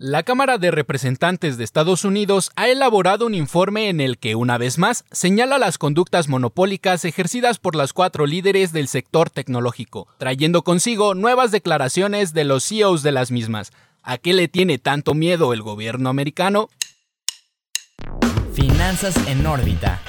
La Cámara de Representantes de Estados Unidos ha elaborado un informe en el que, una vez más, señala las conductas monopólicas ejercidas por las cuatro líderes del sector tecnológico, trayendo consigo nuevas declaraciones de los CEOs de las mismas. ¿A qué le tiene tanto miedo el gobierno americano? Finanzas en órbita.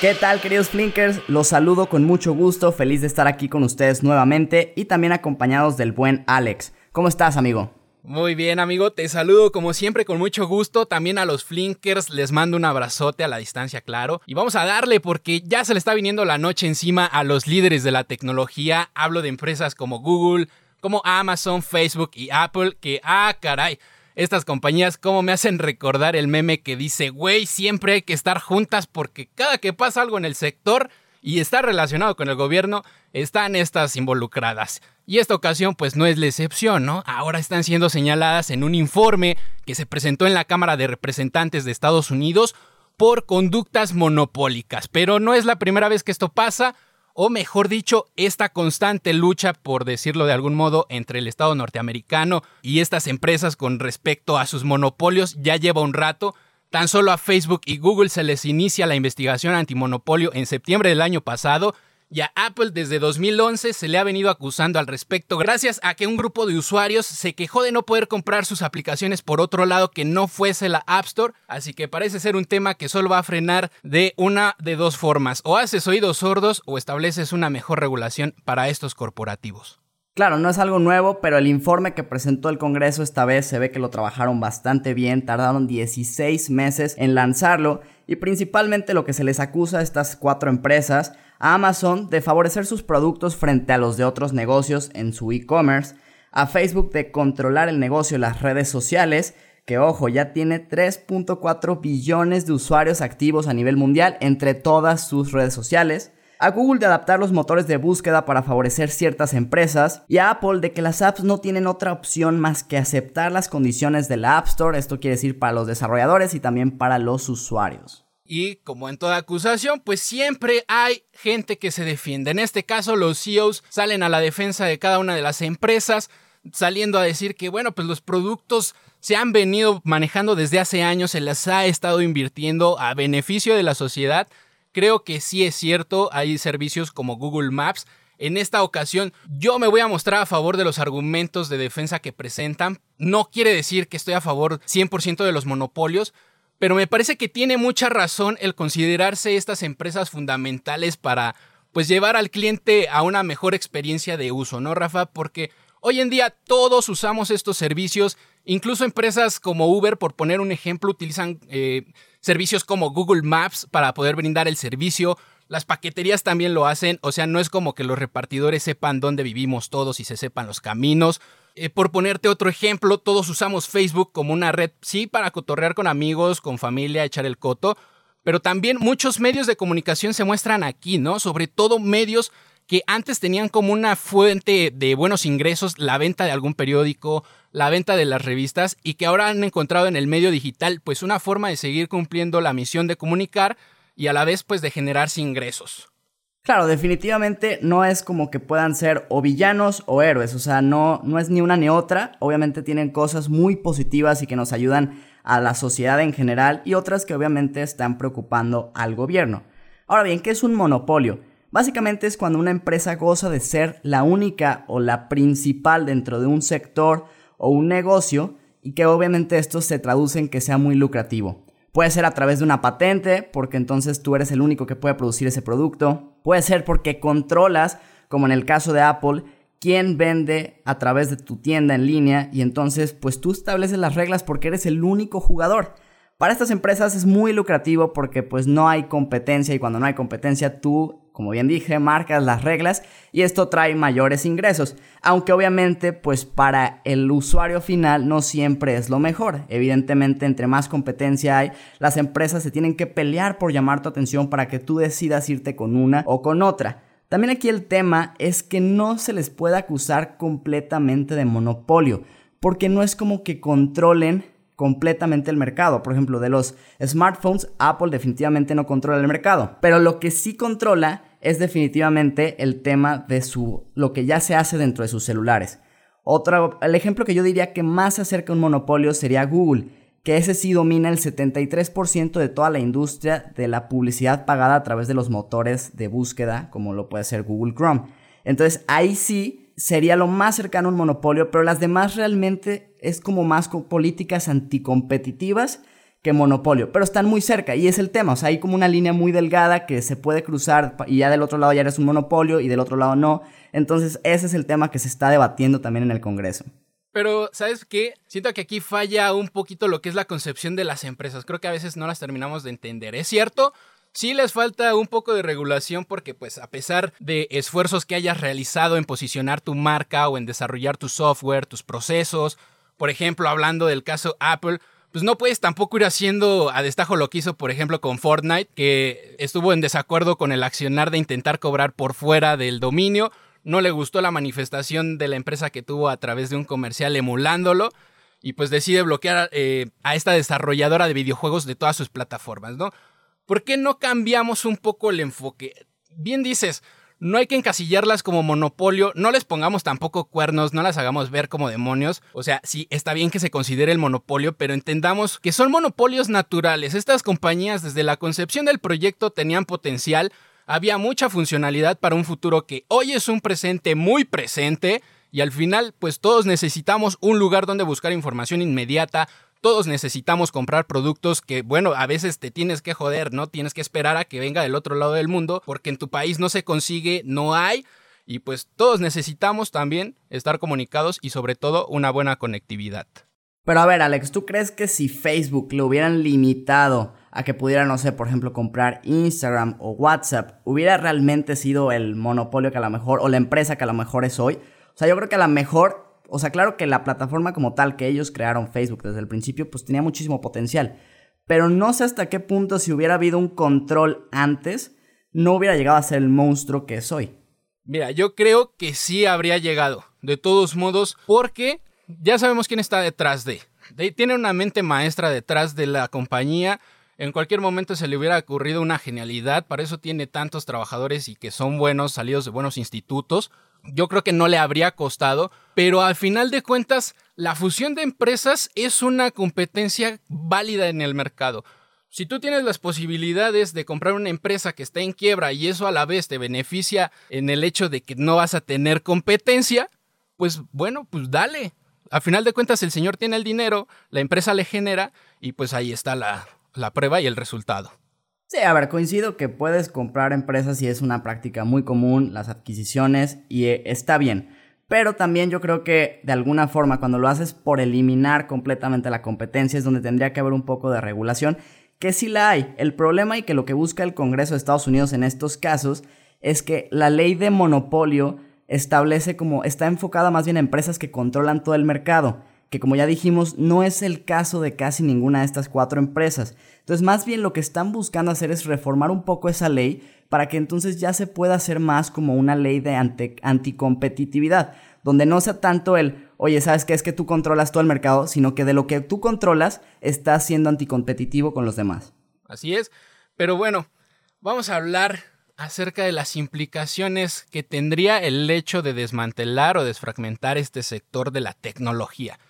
¿Qué tal queridos Flinkers? Los saludo con mucho gusto, feliz de estar aquí con ustedes nuevamente y también acompañados del buen Alex. ¿Cómo estás amigo? Muy bien, amigo, te saludo como siempre con mucho gusto. También a los Flinkers les mando un abrazote a la distancia, claro. Y vamos a darle porque ya se le está viniendo la noche encima a los líderes de la tecnología. Hablo de empresas como Google, como Amazon, Facebook y Apple, que, ah, caray. Estas compañías, como me hacen recordar el meme que dice, güey, siempre hay que estar juntas porque cada que pasa algo en el sector y está relacionado con el gobierno, están estas involucradas. Y esta ocasión pues no es la excepción, ¿no? Ahora están siendo señaladas en un informe que se presentó en la Cámara de Representantes de Estados Unidos por conductas monopólicas. Pero no es la primera vez que esto pasa, o mejor dicho, esta constante lucha, por decirlo de algún modo, entre el Estado norteamericano y estas empresas con respecto a sus monopolios ya lleva un rato. Tan solo a Facebook y Google se les inicia la investigación antimonopolio en septiembre del año pasado y a Apple desde 2011 se le ha venido acusando al respecto gracias a que un grupo de usuarios se quejó de no poder comprar sus aplicaciones por otro lado que no fuese la App Store, así que parece ser un tema que solo va a frenar de una de dos formas, o haces oídos sordos o estableces una mejor regulación para estos corporativos. Claro, no es algo nuevo, pero el informe que presentó el Congreso esta vez se ve que lo trabajaron bastante bien, tardaron 16 meses en lanzarlo y principalmente lo que se les acusa a estas cuatro empresas a Amazon de favorecer sus productos frente a los de otros negocios en su e-commerce, a Facebook de controlar el negocio en las redes sociales, que ojo, ya tiene 3.4 billones de usuarios activos a nivel mundial entre todas sus redes sociales, a Google de adaptar los motores de búsqueda para favorecer ciertas empresas y a Apple de que las apps no tienen otra opción más que aceptar las condiciones de la App Store, esto quiere decir para los desarrolladores y también para los usuarios. Y como en toda acusación, pues siempre hay gente que se defiende. En este caso, los CEOs salen a la defensa de cada una de las empresas, saliendo a decir que, bueno, pues los productos se han venido manejando desde hace años, se las ha estado invirtiendo a beneficio de la sociedad. Creo que sí es cierto, hay servicios como Google Maps. En esta ocasión yo me voy a mostrar a favor de los argumentos de defensa que presentan. No quiere decir que estoy a favor 100% de los monopolios, pero me parece que tiene mucha razón el considerarse estas empresas fundamentales para pues llevar al cliente a una mejor experiencia de uso, ¿no, Rafa? Porque hoy en día todos usamos estos servicios, incluso empresas como Uber, por poner un ejemplo, utilizan eh, servicios como Google Maps para poder brindar el servicio. Las paqueterías también lo hacen, o sea, no es como que los repartidores sepan dónde vivimos todos y se sepan los caminos. Eh, por ponerte otro ejemplo, todos usamos Facebook como una red, sí, para cotorrear con amigos, con familia, echar el coto, pero también muchos medios de comunicación se muestran aquí, ¿no? Sobre todo medios que antes tenían como una fuente de buenos ingresos la venta de algún periódico, la venta de las revistas y que ahora han encontrado en el medio digital pues una forma de seguir cumpliendo la misión de comunicar y a la vez pues de generarse ingresos. Claro, definitivamente no es como que puedan ser o villanos o héroes, o sea, no, no es ni una ni otra, obviamente tienen cosas muy positivas y que nos ayudan a la sociedad en general y otras que obviamente están preocupando al gobierno. Ahora bien, ¿qué es un monopolio? Básicamente es cuando una empresa goza de ser la única o la principal dentro de un sector o un negocio y que obviamente esto se traduce en que sea muy lucrativo. Puede ser a través de una patente, porque entonces tú eres el único que puede producir ese producto. Puede ser porque controlas, como en el caso de Apple, quién vende a través de tu tienda en línea y entonces pues tú estableces las reglas porque eres el único jugador. Para estas empresas es muy lucrativo porque pues no hay competencia y cuando no hay competencia tú como bien dije, marcas las reglas y esto trae mayores ingresos. Aunque obviamente, pues para el usuario final no siempre es lo mejor. Evidentemente, entre más competencia hay, las empresas se tienen que pelear por llamar tu atención para que tú decidas irte con una o con otra. También aquí el tema es que no se les puede acusar completamente de monopolio, porque no es como que controlen completamente el mercado. Por ejemplo, de los smartphones, Apple definitivamente no controla el mercado. Pero lo que sí controla es definitivamente el tema de su lo que ya se hace dentro de sus celulares. Otro, el ejemplo que yo diría que más se acerca a un monopolio sería Google, que ese sí domina el 73% de toda la industria de la publicidad pagada a través de los motores de búsqueda, como lo puede ser Google Chrome. Entonces ahí sí sería lo más cercano a un monopolio, pero las demás realmente es como más políticas anticompetitivas que monopolio, pero están muy cerca y es el tema, o sea, hay como una línea muy delgada que se puede cruzar y ya del otro lado ya eres un monopolio y del otro lado no, entonces ese es el tema que se está debatiendo también en el Congreso. Pero, ¿sabes qué? Siento que aquí falla un poquito lo que es la concepción de las empresas. Creo que a veces no las terminamos de entender. Es cierto, Sí les falta un poco de regulación porque pues a pesar de esfuerzos que hayas realizado en posicionar tu marca o en desarrollar tu software, tus procesos, por ejemplo, hablando del caso Apple, pues no puedes tampoco ir haciendo a destajo lo que hizo, por ejemplo, con Fortnite, que estuvo en desacuerdo con el accionar de intentar cobrar por fuera del dominio. No le gustó la manifestación de la empresa que tuvo a través de un comercial emulándolo. Y pues decide bloquear eh, a esta desarrolladora de videojuegos de todas sus plataformas, ¿no? ¿Por qué no cambiamos un poco el enfoque? Bien dices, no hay que encasillarlas como monopolio, no les pongamos tampoco cuernos, no las hagamos ver como demonios. O sea, sí, está bien que se considere el monopolio, pero entendamos que son monopolios naturales. Estas compañías desde la concepción del proyecto tenían potencial, había mucha funcionalidad para un futuro que hoy es un presente muy presente. Y al final, pues todos necesitamos un lugar donde buscar información inmediata, todos necesitamos comprar productos que, bueno, a veces te tienes que joder, ¿no? Tienes que esperar a que venga del otro lado del mundo porque en tu país no se consigue, no hay. Y pues todos necesitamos también estar comunicados y sobre todo una buena conectividad. Pero a ver, Alex, ¿tú crees que si Facebook lo hubieran limitado a que pudiera, no sé, por ejemplo, comprar Instagram o WhatsApp, hubiera realmente sido el monopolio que a lo mejor, o la empresa que a lo mejor es hoy? O sea, yo creo que a lo mejor o sea, claro que la plataforma como tal que ellos crearon Facebook desde el principio, pues tenía muchísimo potencial. Pero no sé hasta qué punto si hubiera habido un control antes, no hubiera llegado a ser el monstruo que es hoy. Mira, yo creo que sí habría llegado, de todos modos, porque ya sabemos quién está detrás de. de tiene una mente maestra detrás de la compañía. En cualquier momento se le hubiera ocurrido una genialidad, para eso tiene tantos trabajadores y que son buenos, salidos de buenos institutos yo creo que no le habría costado, pero al final de cuentas, la fusión de empresas es una competencia válida en el mercado. Si tú tienes las posibilidades de comprar una empresa que está en quiebra y eso a la vez te beneficia en el hecho de que no vas a tener competencia, pues bueno, pues dale. Al final de cuentas el señor tiene el dinero, la empresa le genera y pues ahí está la, la prueba y el resultado. Sí, a ver, coincido que puedes comprar empresas y es una práctica muy común, las adquisiciones, y eh, está bien. Pero también yo creo que de alguna forma cuando lo haces por eliminar completamente la competencia es donde tendría que haber un poco de regulación, que sí la hay. El problema y que lo que busca el Congreso de Estados Unidos en estos casos es que la ley de monopolio establece como está enfocada más bien a empresas que controlan todo el mercado que como ya dijimos no es el caso de casi ninguna de estas cuatro empresas. Entonces más bien lo que están buscando hacer es reformar un poco esa ley para que entonces ya se pueda hacer más como una ley de anticompetitividad, donde no sea tanto el, oye, ¿sabes qué? Es que tú controlas todo el mercado, sino que de lo que tú controlas estás siendo anticompetitivo con los demás. Así es, pero bueno, vamos a hablar acerca de las implicaciones que tendría el hecho de desmantelar o desfragmentar este sector de la tecnología.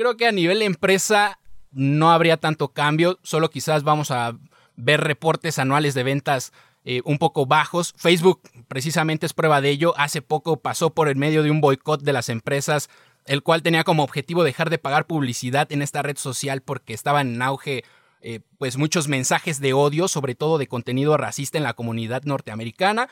Creo que a nivel empresa no habría tanto cambio, solo quizás vamos a ver reportes anuales de ventas eh, un poco bajos. Facebook precisamente es prueba de ello. Hace poco pasó por el medio de un boicot de las empresas, el cual tenía como objetivo dejar de pagar publicidad en esta red social porque estaba en auge eh, pues muchos mensajes de odio, sobre todo de contenido racista en la comunidad norteamericana.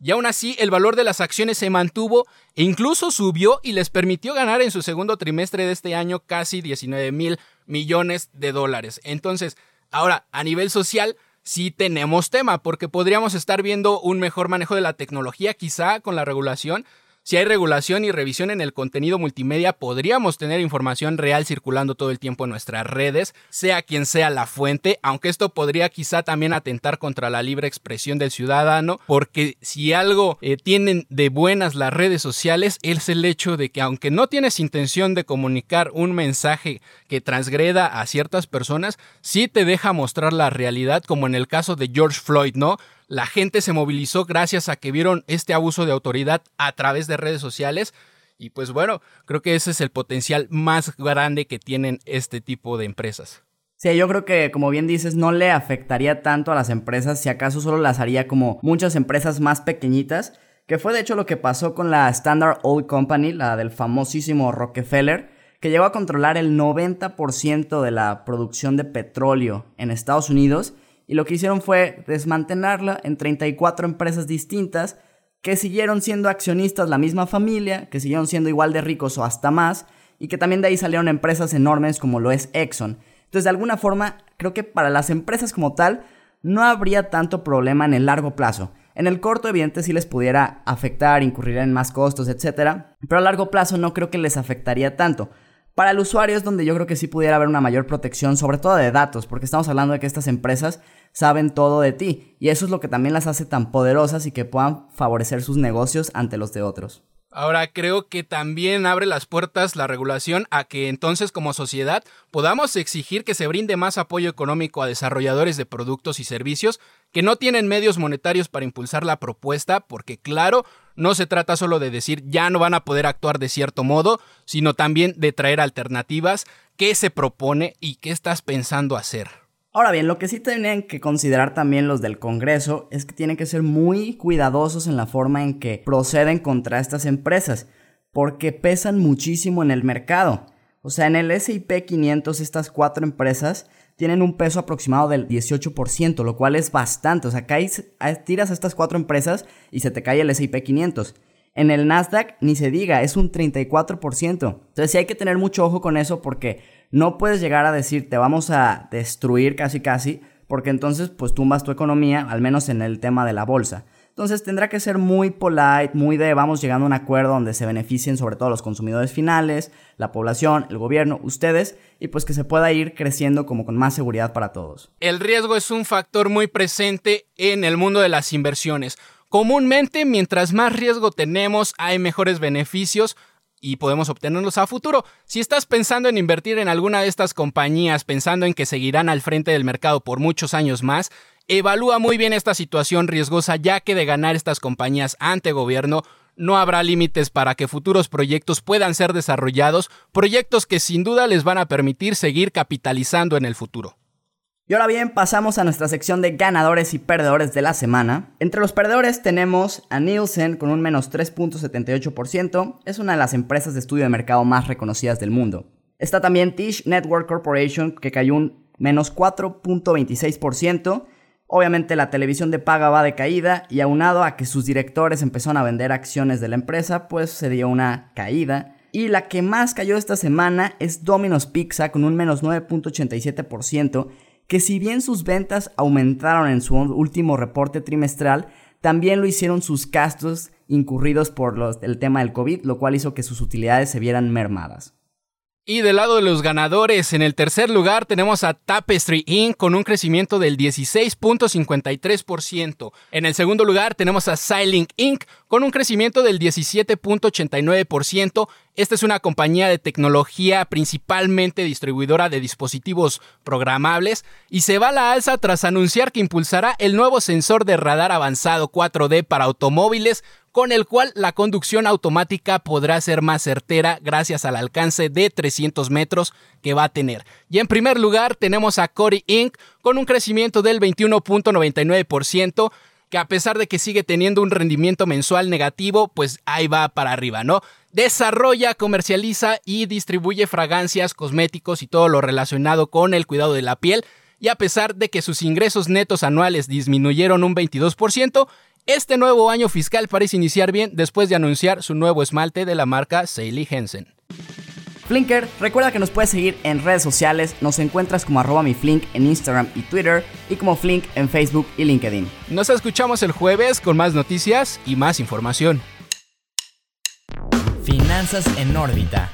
Y aún así, el valor de las acciones se mantuvo e incluso subió y les permitió ganar en su segundo trimestre de este año casi 19 mil millones de dólares. Entonces, ahora, a nivel social, sí tenemos tema, porque podríamos estar viendo un mejor manejo de la tecnología, quizá con la regulación, si hay regulación y revisión en el contenido multimedia, podríamos tener información real circulando todo el tiempo en nuestras redes, sea quien sea la fuente, aunque esto podría quizá también atentar contra la libre expresión del ciudadano, porque si algo eh, tienen de buenas las redes sociales es el hecho de que aunque no tienes intención de comunicar un mensaje que transgreda a ciertas personas, sí te deja mostrar la realidad, como en el caso de George Floyd, ¿no? La gente se movilizó gracias a que vieron este abuso de autoridad a través de redes sociales Y pues bueno, creo que ese es el potencial más grande que tienen este tipo de empresas. Sí, yo creo que, como bien dices, no le afectaría tanto a las empresas, si acaso solo las haría como muchas empresas más pequeñitas, que fue de hecho lo que pasó con la Standard Oil Company, la del famosísimo Rockefeller, que llegó a controlar el 90% de la producción de petróleo en Estados Unidos, y lo que hicieron fue desmantelarla en 34 empresas distintas que siguieron siendo accionistas la misma familia, que siguieron siendo igual de ricos o hasta más, y que también de ahí salieron empresas enormes como lo es Exxon. Entonces, de alguna forma, creo que para las empresas como tal, no habría tanto problema en el largo plazo. En el corto, evidente, sí les pudiera afectar, incurrir en más costos, etc. Pero a largo plazo no creo que les afectaría tanto. Para el usuario es donde yo creo que sí pudiera haber una mayor protección, sobre todo de datos, porque estamos hablando de que estas empresas saben todo de ti, y eso es lo que también las hace tan poderosas y que puedan favorecer sus negocios ante los de otros. Ahora creo que también abre las puertas la regulación a que entonces como sociedad podamos exigir que se brinde más apoyo económico a desarrolladores de productos y servicios que no tienen medios monetarios para impulsar la propuesta, porque claro, no se trata solo de decir ya no van a poder actuar de cierto modo, sino también de traer alternativas, qué se propone y qué estás pensando hacer. Ahora bien, lo que sí tienen que considerar también los del Congreso es que tienen que ser muy cuidadosos en la forma en que proceden contra estas empresas, porque pesan muchísimo en el mercado. O sea, en el SIP 500 estas cuatro empresas tienen un peso aproximado del 18%, lo cual es bastante. O sea, caes, tiras a estas cuatro empresas y se te cae el SIP 500. En el Nasdaq ni se diga, es un 34%. Entonces sí hay que tener mucho ojo con eso porque no puedes llegar a decir te vamos a destruir casi casi, porque entonces pues tumbas tu economía, al menos en el tema de la bolsa. Entonces tendrá que ser muy polite, muy de vamos llegando a un acuerdo donde se beneficien sobre todo los consumidores finales, la población, el gobierno, ustedes, y pues que se pueda ir creciendo como con más seguridad para todos. El riesgo es un factor muy presente en el mundo de las inversiones. Comúnmente, mientras más riesgo tenemos, hay mejores beneficios, y podemos obtenerlos a futuro. Si estás pensando en invertir en alguna de estas compañías, pensando en que seguirán al frente del mercado por muchos años más, evalúa muy bien esta situación riesgosa ya que de ganar estas compañías ante gobierno no habrá límites para que futuros proyectos puedan ser desarrollados, proyectos que sin duda les van a permitir seguir capitalizando en el futuro. Y ahora bien, pasamos a nuestra sección de ganadores y perdedores de la semana. Entre los perdedores tenemos a Nielsen con un menos 3.78%, es una de las empresas de estudio de mercado más reconocidas del mundo. Está también Tish Network Corporation que cayó un menos 4.26%. Obviamente la televisión de paga va de caída y aunado a que sus directores empezaron a vender acciones de la empresa, pues se dio una caída. Y la que más cayó esta semana es Domino's Pizza con un menos 9.87%, que si bien sus ventas aumentaron en su último reporte trimestral, también lo hicieron sus gastos incurridos por los, el tema del COVID, lo cual hizo que sus utilidades se vieran mermadas. Y del lado de los ganadores, en el tercer lugar tenemos a Tapestry Inc. con un crecimiento del 16.53%. En el segundo lugar tenemos a Silink Inc. con un crecimiento del 17.89%. Esta es una compañía de tecnología principalmente distribuidora de dispositivos programables y se va a la alza tras anunciar que impulsará el nuevo sensor de radar avanzado 4D para automóviles con el cual la conducción automática podrá ser más certera gracias al alcance de 300 metros que va a tener. Y en primer lugar tenemos a Cory Inc. con un crecimiento del 21.99% que a pesar de que sigue teniendo un rendimiento mensual negativo, pues ahí va para arriba, ¿no? Desarrolla, comercializa y distribuye fragancias, cosméticos y todo lo relacionado con el cuidado de la piel. Y a pesar de que sus ingresos netos anuales disminuyeron un 22%, este nuevo año fiscal parece iniciar bien después de anunciar su nuevo esmalte de la marca Sally Hensen. Flinker, recuerda que nos puedes seguir en redes sociales, nos encuentras como arroba mi Flink en Instagram y Twitter y como Flink en Facebook y LinkedIn. Nos escuchamos el jueves con más noticias y más información. Finanzas en órbita.